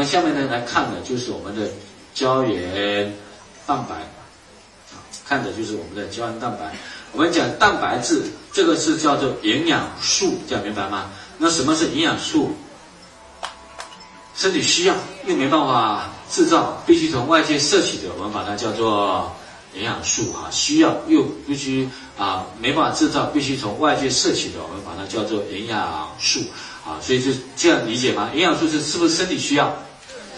们下面呢来看的就是我们的胶原蛋白，啊，看的就是我们的胶原蛋白。我们讲蛋白质，这个是叫做营养素，这样明白吗？那什么是营养素？身体需要又没办法制造，必须从外界摄取的，我们把它叫做营养素啊。需要又必须啊没办法制造，必须从外界摄取的，我们把它叫做营养素啊。所以就这样理解吗？营养素是是不是身体需要？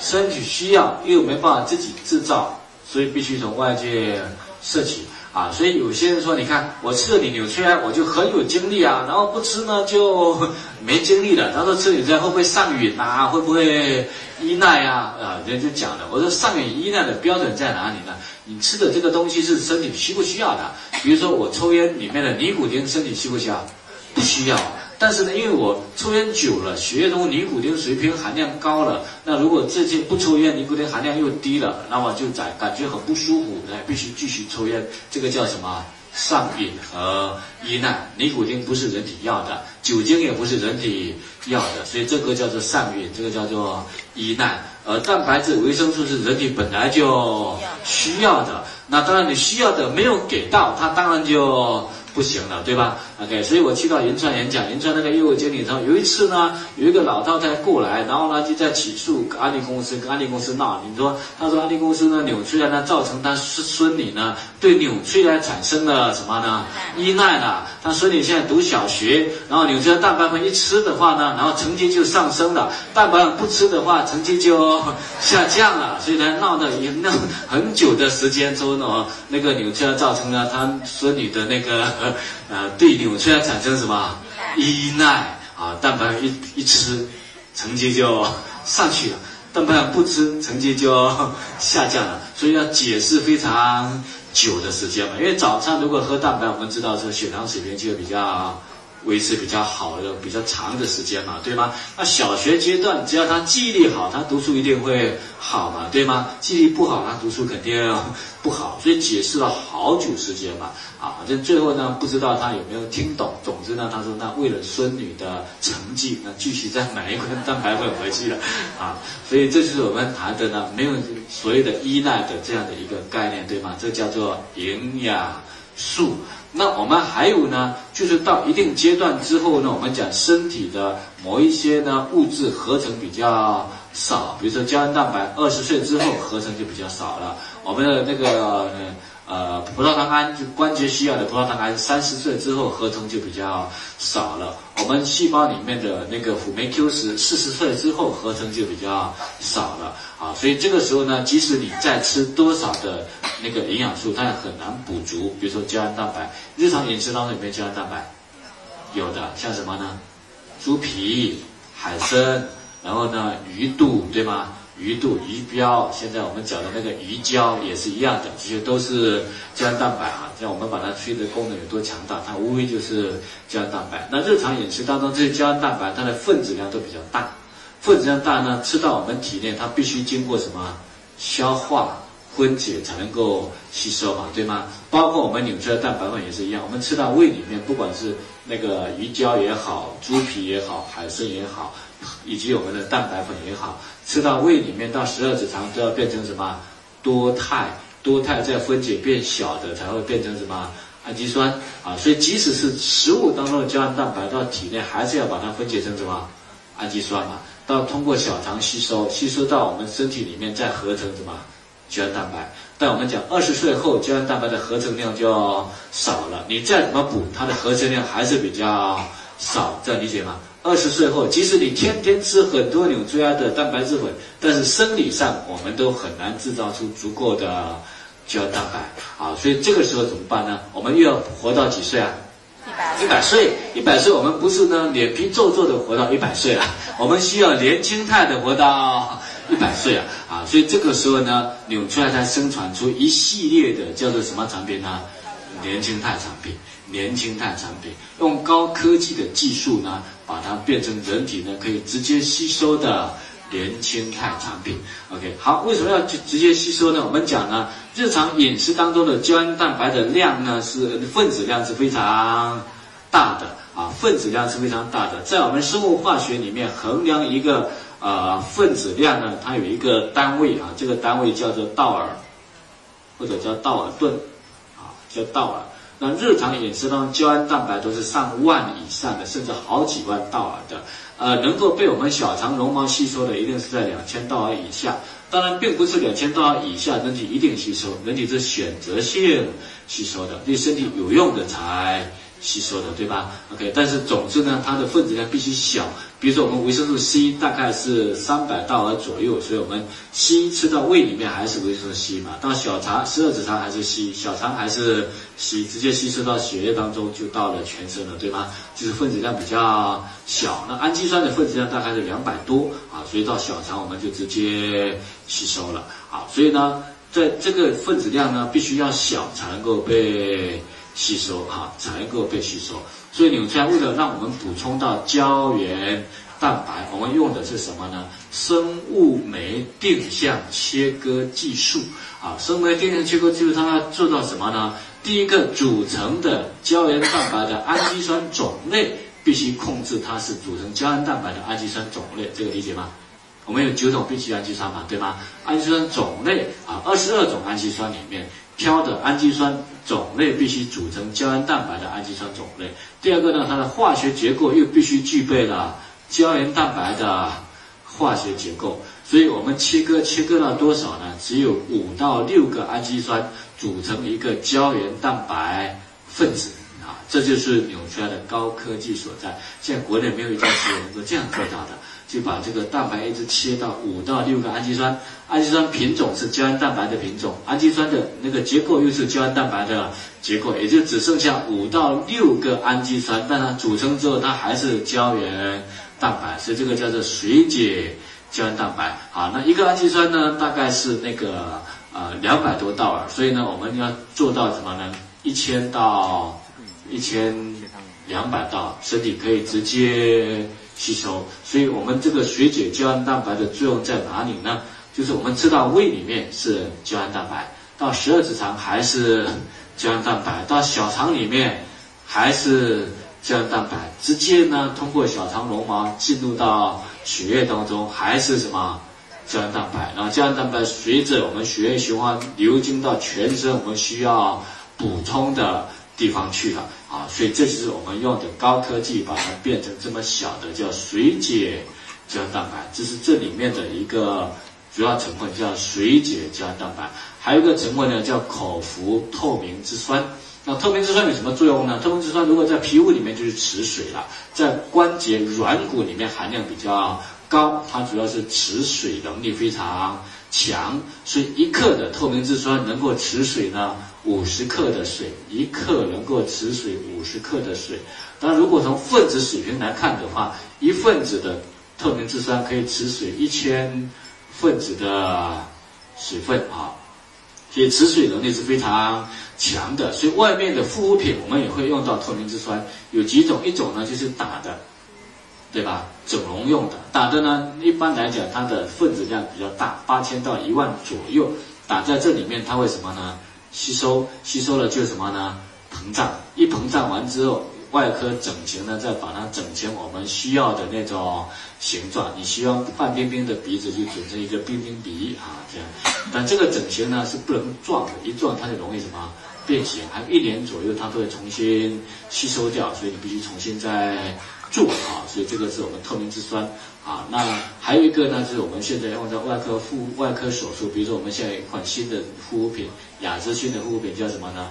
身体需要又没办法自己制造，所以必须从外界摄取。啊，所以有些人说，你看我吃了你纽崔莱，我就很有精力啊，然后不吃呢就 没精力了。他说吃纽崔莱会不会上瘾啊？会不会依赖啊？啊，人家就讲了，我说上瘾依赖的标准在哪里呢？你吃的这个东西是身体需不需要的？比如说我抽烟里面的尼古丁，身体需不需要？不需要。但是呢，因为我抽烟久了，血液中尼古丁水平含量高了。那如果最近不抽烟，尼古丁含量又低了，那么就在感觉很不舒服，那必须继续抽烟。这个叫什么？上瘾和依赖。尼古丁不是人体要的，酒精也不是人体要的，所以这个叫做上瘾，这个叫做依赖。而蛋白质、维生素是人体本来就需要的。那当然你需要的没有给到，它当然就。不行了，对吧？OK，所以我去到银川演讲，银川那个业务经理说，有一次呢，有一个老太太过来，然后呢就在起诉安利公司，跟安利公司闹。你说，他说安利公司呢纽崔莱呢造成他孙孙女呢对纽崔莱产生了什么呢？依赖了。他孙女现在读小学，然后纽崔莱蛋白粉一吃的话呢，然后成绩就上升了；蛋白粉不吃的话，成绩就下降了。所以呢闹的也闹很久的时间之后呢，那个纽崔莱造成了他孙女的那个。呃，对纽崔莱产生什么依赖啊？蛋白一一吃，成绩就上去了；蛋白不吃，成绩就下降了。所以要解释非常久的时间嘛。因为早餐如果喝蛋白，我们知道说血糖水平就会比较。维持比较好的、比较长的时间嘛，对吗？那小学阶段，只要他记忆力好，他读书一定会好嘛，对吗？记忆力不好，他读书肯定不好。所以解释了好久时间嘛，啊，这最后呢，不知道他有没有听懂。总之呢，他说那为了孙女的成绩，那继续再买一罐蛋白粉回去了，啊，所以这就是我们谈的呢，没有所谓的依赖的这样的一个概念，对吗？这叫做营养数。那我们还有呢，就是到一定阶段之后呢，我们讲身体的某一些呢物质合成比较少，比如说胶原蛋白，二十岁之后合成就比较少了。我们的那个。呃，呃葡萄糖胺就关节需要的葡萄糖胺，三十岁之后合成就比较少了。我们细胞里面的那个辅酶 Q 十，四十岁之后合成就比较少了啊。所以这个时候呢，即使你再吃多少的那个营养素，它也很难补足。比如说胶原蛋白，日常饮食当中有没有胶原蛋白？有的，像什么呢？猪皮、海参，然后呢，鱼肚，对吗？鱼肚、鱼标，现在我们讲的那个鱼胶也是一样的，这些都是胶原蛋白啊。像我们把它吹的功能有多强大，它无非就是胶原蛋白。那日常饮食当中，这些胶原蛋白它的分子量都比较大，分子量大呢，吃到我们体内，它必须经过什么消化分解才能够吸收嘛，对吗？包括我们纽崔莱蛋白粉也是一样，我们吃到胃里面，不管是那个鱼胶也好，猪皮也好，海参也好。以及我们的蛋白粉也好，吃到胃里面到十二指肠都要变成什么多肽，多肽再分解变小的才会变成什么氨基酸啊。所以即使是食物当中的胶原蛋白到体内，还是要把它分解成什么氨基酸嘛，到通过小肠吸收，吸收到我们身体里面再合成什么胶原蛋白。但我们讲二十岁后胶原蛋白的合成量就少了，你再怎么补，它的合成量还是比较少，这样理解吗？二十岁后，即使你天天吃很多纽崔莱的蛋白质粉，但是生理上我们都很难制造出足够的胶原蛋白啊。所以这个时候怎么办呢？我们又要活到几岁啊？一百一百岁，一百岁，我们不是呢脸皮皱皱的活到一百岁了，我们需要年轻态的活到一百岁啊啊！所以这个时候呢，纽崔莱才生产出一系列的叫做什么产品呢？年轻态产品。年轻态产品用高科技的技术呢，把它变成人体呢可以直接吸收的年轻态产品。OK，好，为什么要直直接吸收呢？我们讲呢，日常饮食当中的胶原蛋白的量呢是分子量是非常大的啊，分子量是非常大的，在我们生物化学里面衡量一个呃分子量呢，它有一个单位啊，这个单位叫做道尔，或者叫道尔顿，啊，叫道尔。那日常饮食当中，胶原蛋白都是上万以上的，甚至好几万道尔的。呃，能够被我们小肠绒毛吸收的，一定是在两千道尔以下。当然，并不是两千道尔以下人体一定吸收，人体是选择性吸收的，对身体有用的才。吸收的对吧？OK，但是总之呢，它的分子量必须小。比如说我们维生素 C 大概是三百道尔左右，所以我们 C 吃到胃里面还是维生素 C 嘛，到小肠十二指肠还是 C，小肠还是 C，直接吸收到血液当中就到了全身了，对吗？就是分子量比较小。那氨基酸的分子量大概是两百多啊，所以到小肠我们就直接吸收了啊。所以呢，在这个分子量呢必须要小才能够被。吸收哈才能够被吸收，所以纽崔莱为了让我们补充到胶原蛋白，我们用的是什么呢？生物酶定向切割技术啊，生物酶定向切割技术它要做到什么呢？第一个组成的胶原蛋白的氨基酸种类必须控制它是组成胶原蛋白的氨基酸种类，这个理解吗？我们有九种必需氨基酸嘛，对吗？氨基酸种类啊，二十二种氨基酸里面。挑的氨基酸种类必须组成胶原蛋白的氨基酸种类。第二个呢，它的化学结构又必须具备了胶原蛋白的化学结构。所以我们切割切割到多少呢？只有五到六个氨基酸组成一个胶原蛋白分子啊，这就是纽崔莱的高科技所在。现在国内没有一家企业能够这样做到的。就把这个蛋白一直切到五到六个氨基酸，氨基酸品种是胶原蛋白的品种，氨基酸的那个结构又是胶原蛋白的结构，也就只剩下五到六个氨基酸，但它组成之后它还是胶原蛋白，所以这个叫做水解胶原蛋白。好，那一个氨基酸呢，大概是那个呃两百多道尔，所以呢我们要做到什么呢？一千到一千两百道，身体可以直接。吸收，所以我们这个水解胶原蛋白的作用在哪里呢？就是我们吃到胃里面是胶原蛋白，到十二指肠还是胶原蛋白，到小肠里面还是胶原蛋白，直接呢通过小肠绒毛进入到血液当中还是什么胶原蛋白，然后胶原蛋白随着我们血液循环流经到全身，我们需要补充的。地方去了啊，所以这就是我们用的高科技，把它变成这么小的叫水解胶蛋白，这是这里面的一个主要成分，叫水解胶蛋白。还有一个成分呢，叫口服透明质酸。那透明质酸有什么作用呢？透明质酸如果在皮肤里面就是持水了，在关节软骨里面含量比较高，它主要是持水能力非常强，所以一克的透明质酸能够持水呢。五十克的水，一克能够持水五十克的水。当然，如果从分子水平来看的话，一分子的透明质酸可以持水一千分子的水分啊，所以持水能力是非常强的。所以外面的护肤品我们也会用到透明质酸，有几种，一种呢就是打的，对吧？整容用的，打的呢一般来讲它的分子量比较大，八千到一万左右，打在这里面它会什么呢？吸收吸收了就什么呢？膨胀，一膨胀完之后，外科整形呢，再把它整成我们需要的那种形状。你希望范冰冰的鼻子就整成一个冰冰鼻啊，这样。但这个整形呢是不能撞的，一撞它就容易什么变形，还有一年左右它都会重新吸收掉，所以你必须重新再做啊。所以这个是我们透明质酸。啊，那还有一个呢，就是我们现在用在外科护外科手术，比如说我们现在有一款新的护肤品，雅姿新的护肤品叫什么呢？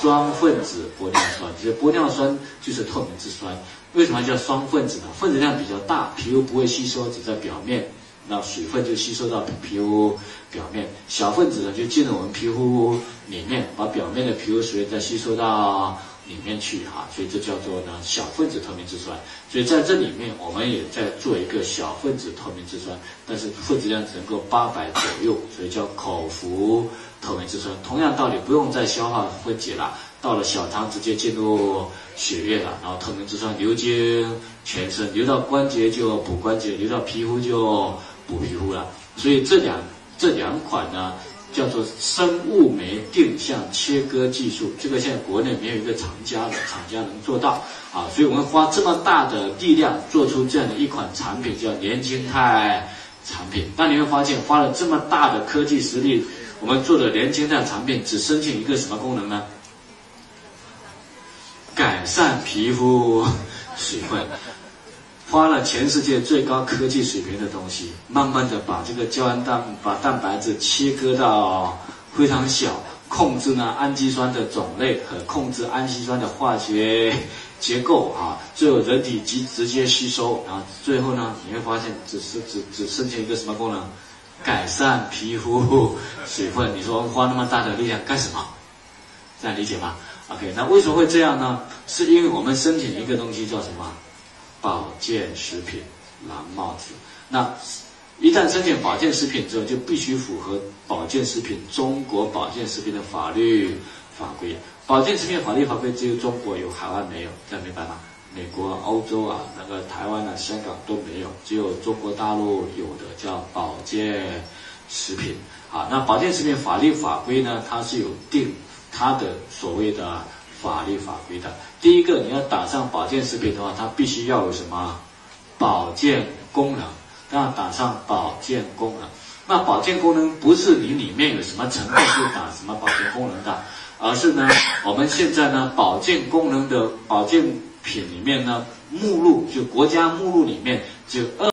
双分子玻尿酸，其实玻尿酸就是透明质酸。为什么叫双分子呢？分子量比较大，皮肤不会吸收，只在表面，那水分就吸收到皮肤表面。小分子呢，就进入我们皮肤里面，把表面的皮肤水分再吸收到。里面去哈，所以这叫做呢小分子透明质酸。所以在这里面，我们也在做一个小分子透明质酸，但是分子量只能够八百左右，所以叫口服透明质酸。同样道理，不用再消化分解了，到了小肠直接进入血液了，然后透明质酸流经全身，流到关节就补关节，流到皮肤就补皮肤了。所以这两这两款呢。叫做生物酶定向切割技术，这个现在国内没有一个厂家的厂家能做到啊，所以我们花这么大的力量做出这样的一款产品，叫年轻态产品。但你会发现，花了这么大的科技实力，我们做的年轻态产品只申请一个什么功能呢？改善皮肤水分。花了全世界最高科技水平的东西，慢慢的把这个胶原蛋把蛋白质切割到非常小，控制呢氨基酸的种类和控制氨基酸的化学结构啊，最后人体即直接吸收，然后最后呢你会发现只是只只剩下一个什么功能？改善皮肤水分。你说花那么大的力量干什么？这样理解吗？OK，那为什么会这样呢？是因为我们申请一个东西叫什么？保健食品蓝帽子，那一旦申请保健食品之后，就必须符合保健食品中国保健食品的法律法规。保健食品法律法规只有中国有，海外没有，这样明白吗？美国、欧洲啊，那个台湾啊、香港都没有，只有中国大陆有的叫保健食品。啊，那保健食品法律法规呢，它是有定它的所谓的。法律法规的，第一个你要打上保健食品的话，它必须要有什么保健功能，要打上保健功能。那保健功能不是你里面有什么成分就打什么保健功能的，而是呢，我们现在呢保健功能的保健品里面呢目录就国家目录里面就二。